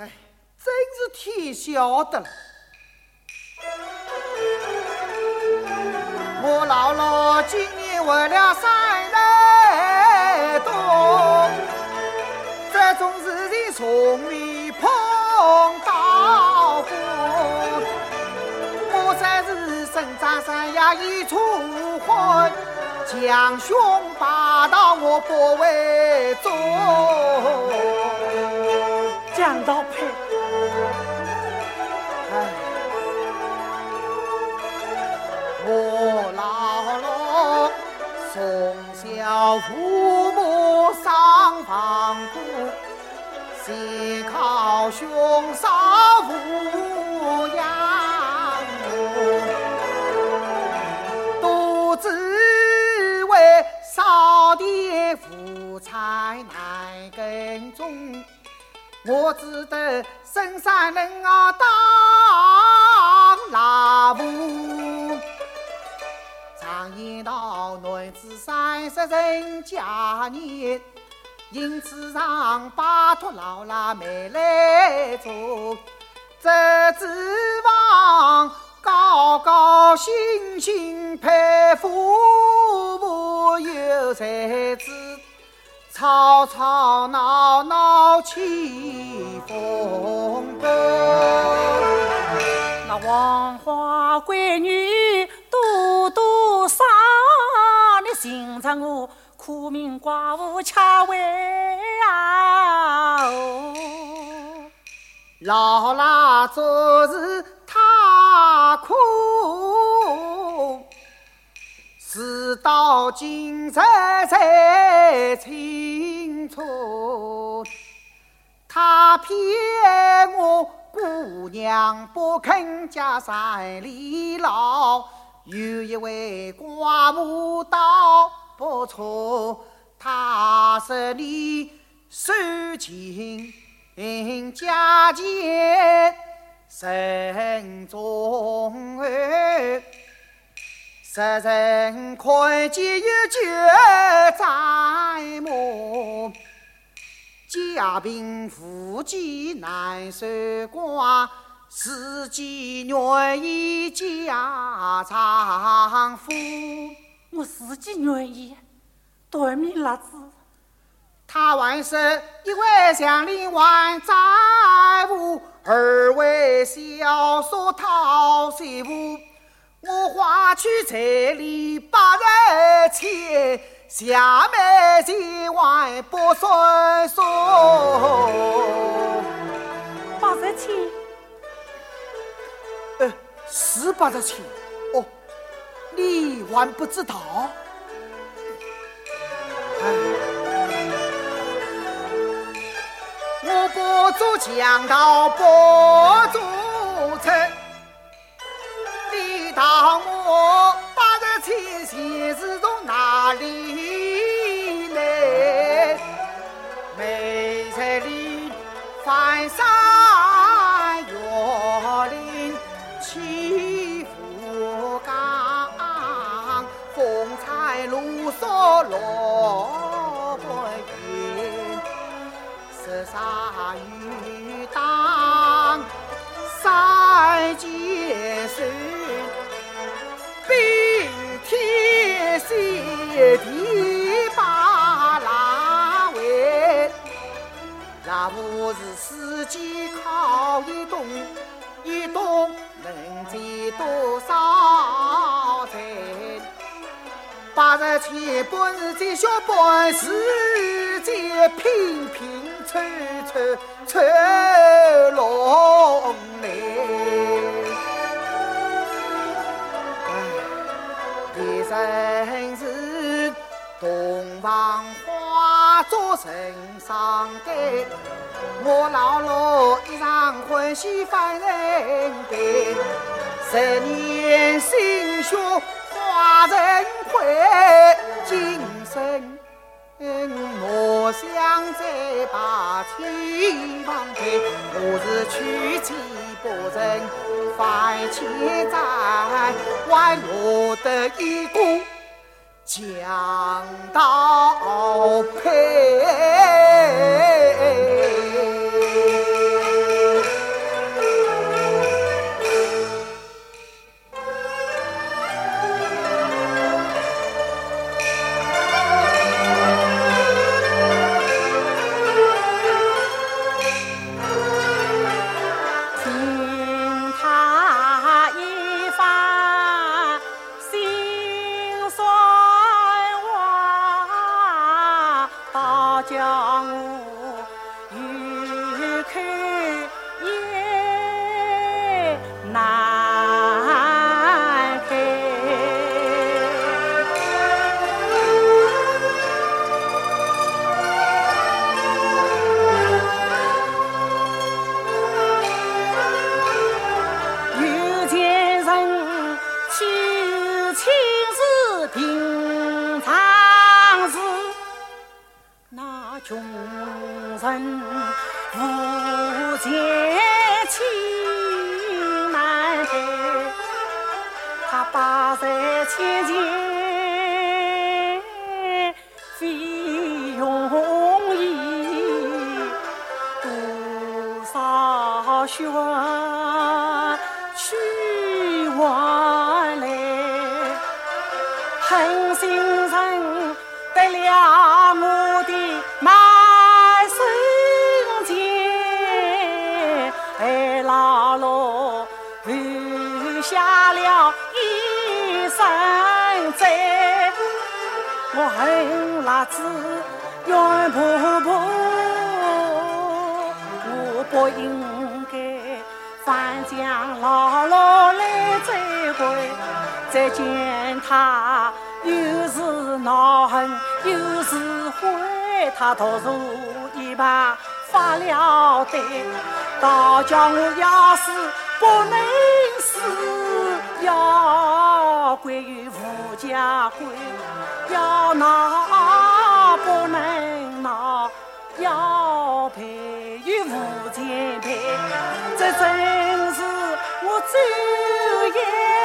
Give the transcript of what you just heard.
哎，真是天晓得。我姥姥今年为了三代多，这种事情从未碰到过。我才是生长山崖一出婚，将兄把到我不为重。难道配，哎，我老罗从小父母丧房苦，先靠兄嫂抚我只得深山人啊当拉夫，常言道男子三十人家年，因此让拜托老拉妹来做，这指望高高兴兴配夫妇有才子。吵吵闹闹起风波，那黄花闺女多多伤，你寻着我苦命寡妇吃为啊！哦，老拉做事今日才清楚，他骗我姑娘不肯嫁山里老，有一位寡妇倒不错，她是你收进家前慎重儿。十人看见有酒在目，家贫富贱难守寡，自己愿意嫁丈夫。我自己愿意，对面辣子，他还是一位乡里还债务，二位小说讨媳妇。去彩礼八十千，下面千万不算数。八十千，呃，是八十千。哦，你还不知道？哎，我不做强盗，不做贼。当我八十七钱是从哪里来？梅山里翻山越岭起伏岗，风餐露宿落那不是四季靠一冬，一冬能赚多少钱？八十千本是这小本事，在拼拼凑凑凑拢来。哎，第三是。洞房花做人上盖，我老罗一场欢喜犯人悲。十年心血化成灰，今生莫想再把亲忘开。我是娶妻不成犯千债，还落得一个。讲道配。江雾。穷人无钱亲难待，他八在千金费用衣，多少血去换来，狠心人。我恨辣子冤婆婆，我不应该翻江姥姥来责怪，再见他又是恼恨又是悔，他突如一把发了呆，倒叫我要是不能死。要归于吴家归，要闹不能闹，要赔无钱赔，这真是我昼夜。